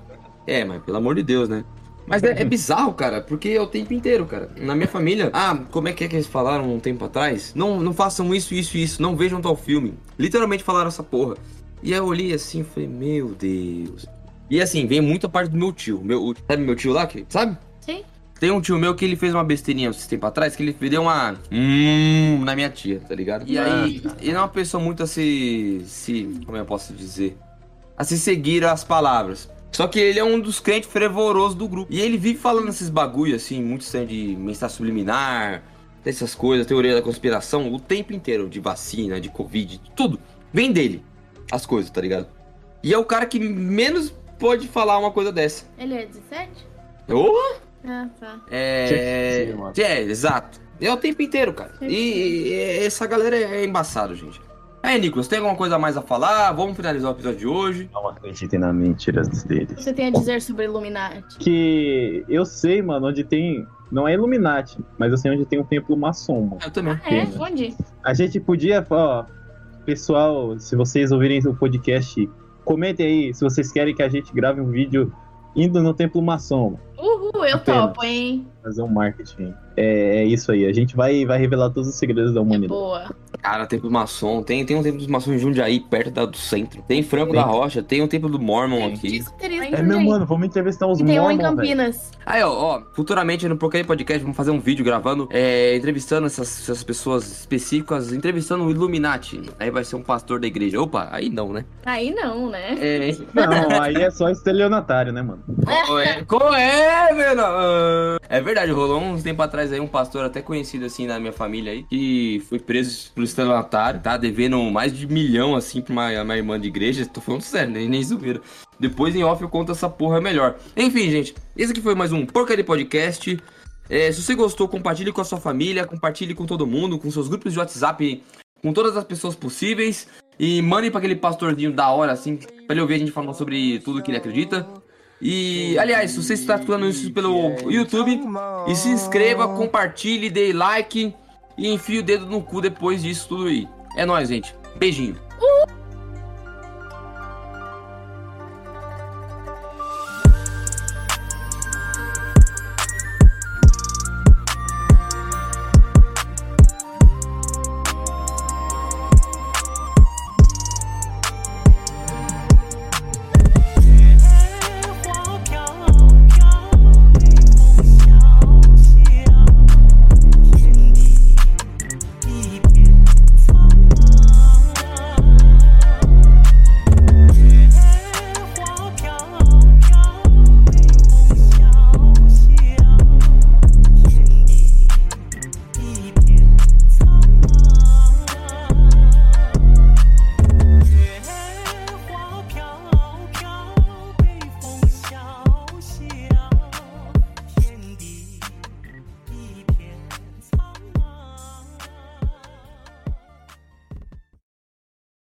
É, mas pelo amor de Deus, né? Mas é, é bizarro, cara, porque é o tempo inteiro, cara. Na minha família, ah, como é que é que eles falaram um tempo atrás? Não, não façam isso, isso, isso, não vejam tal filme. Literalmente falaram essa porra. E aí eu olhei assim e falei, meu Deus. E assim, vem muita parte do meu tio. Meu, sabe meu tio lá? Que, sabe? Sim. Tem um tio meu que ele fez uma besteirinha esse tempo atrás, que ele deu uma. Hum, na minha tia, tá ligado? E aí, ele é uma pessoa muito a se. se como eu posso dizer? A se seguir as palavras. Só que ele é um dos crentes fervorosos do grupo. E ele vive falando esses bagulho assim, muito estranho de mensagem subliminar, dessas coisas, teoria da conspiração, o tempo inteiro, de vacina, de covid, de tudo. Vem dele, as coisas, tá ligado? E é o cara que menos pode falar uma coisa dessa. Ele é 17? Oh! Ah, tá. É. É, exato. É o tempo inteiro, cara. E, e essa galera é embaçado, gente. Aí, Nicolas, tem alguma coisa a mais a falar? Vamos finalizar o episódio de hoje. Não acreditem nas mentiras deles. Você tem a dizer sobre Illuminati? Que eu sei, mano, onde tem. Não é Illuminati, mas eu sei onde tem um templo maçom, mano. Eu também. Ah, é? Onde? A gente podia, ó, pessoal, se vocês ouvirem o podcast, comentem aí se vocês querem que a gente grave um vídeo indo no templo maçom, Uhul, eu Apenas. topo, hein? Fazer um marketing. É, é isso aí, a gente vai, vai revelar todos os segredos da É humanidade. boa. Cara, templo maçom. Tem, tem um templo dos maçons em Jundiaí, perto da- do centro. Tem Franco da Rocha, tem um templo do Mormon aqui. É meu mano, vamos entrevistar os E tem um em Mormon. Campinas. Aí, ó, ó, futuramente no Porcaria Podcast vamos fazer um vídeo gravando, é, entrevistando essas, essas pessoas específicas, entrevistando o Illuminati. Aí vai ser um pastor da igreja. Opa, aí não, né? Aí não, né? É. Não, aí é só estelionatário, né, mano? Qual é, qual é? Ah, É verdade, rolou uns tempo atrás aí um pastor até conhecido assim na minha família aí, que foi preso por estelionatário, tá? Devendo mais de milhão assim pra uma, uma irmã de igreja. Tô falando sério, nem, nem zoeira. Depois em off eu conto essa porra melhor. Enfim, gente, esse aqui foi mais um Porcaria Podcast. É, se você gostou, compartilhe com a sua família, compartilhe com todo mundo, com seus grupos de WhatsApp, com todas as pessoas possíveis. E mande pra aquele pastorzinho da hora, assim, pra ele ouvir a gente falando sobre tudo que ele acredita. E, aliás, se você está escutando isso pelo YouTube, e se inscreva, compartilhe, dê like e enfie o dedo no cu depois disso tudo aí. É nóis, gente. Beijinho.